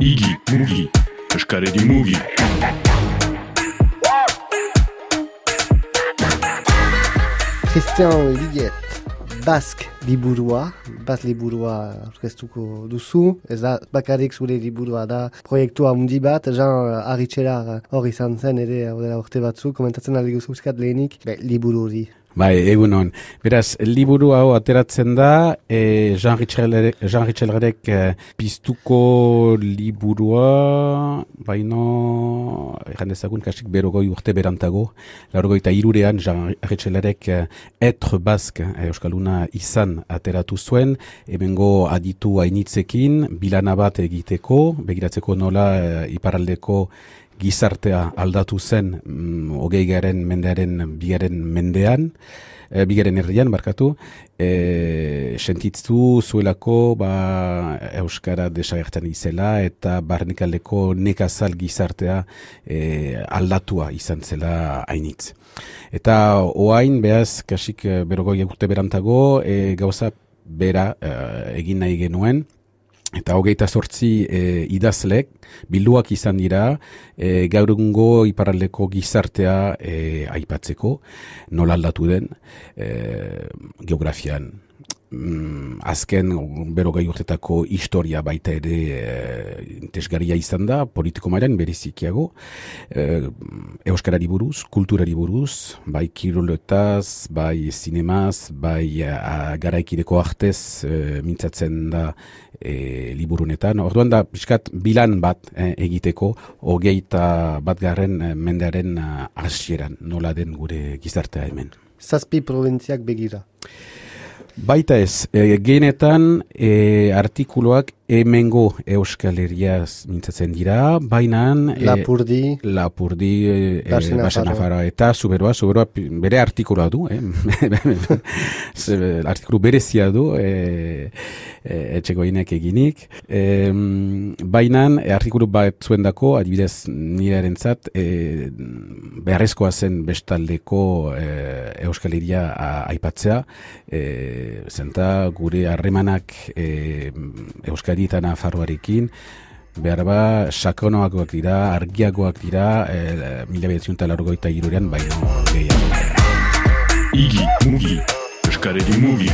Igi, mugi, eskaredi mugi. Christian Liguet, Bask liburua, Bas liburua aurkeztuko duzu, ez da bakarrik zure liburua da proiektua mundi bat, Jean Arritxelar hor izan zen ere hor dela urte batzu, komentatzen aldi guzuskat lehenik, be, liburu hori. Bai, egun hon. Beraz, liburu hau ateratzen da, e, Jean Richelrek e, piztuko liburua, baino, egan dezagun, kasik berogoi urte berantago, laurogoi eta irurean Jean Richelrek e, etre bask e, Euskaluna izan ateratu zuen, ebengo aditu hainitzekin, bilana bat egiteko, begiratzeko nola e, iparaldeko gizartea aldatu zen mm, hogei garen mendearen bigaren mendean, e, bigaren herrian, barkatu, e, sentitzu zuelako ba, Euskara desagertan izela eta barnikaldeko nekazal gizartea e, aldatua izan zela hainitz. Eta oain, behaz, kasik berogoi egurte berantago, e, gauza bera e, egin nahi genuen, Eta hogeita sortzi e, idazlek, bilduak izan dira, e, gaurungo iparaldeko gizartea e, aipatzeko, nola aldatu den, e, geografian, mm, azken berogei urtetako historia baita ere e, izan da, politiko mailan berizikiago, e, Euskarari buruz, kulturari buruz, bai kiroletaz, bai zinemaz, bai a, garaikideko artez e, mintzatzen da e, liburunetan. Orduan da, biskat, bilan bat e, egiteko, hogeita bat garren mendearen hasieran nola den gure gizartea hemen. Zazpi provintziak begira. Baita ez, e, genetan e, artikuloak emengo euskal herriaz mintzatzen dira, baina... E, Lapurdi. Lapurdi, e, e, eta zuberoa, zuberoa bere artikuloa du, eh? artikulu berezia du, e, e, etxeko inek eginik. E, baina artikulu bat zuen dako, adibidez nire erentzat, e, beharrezkoa zen bestaldeko e, euskal herria aipatzea, e, zenta gure harremanak e, euskal eta Nafarroarekin, behar ba, sakonoakoak dira, argiagoak dira, e, mila behatzen eta largoita irurean, baino gehiago. Igi, mugi, eskaredi mugi.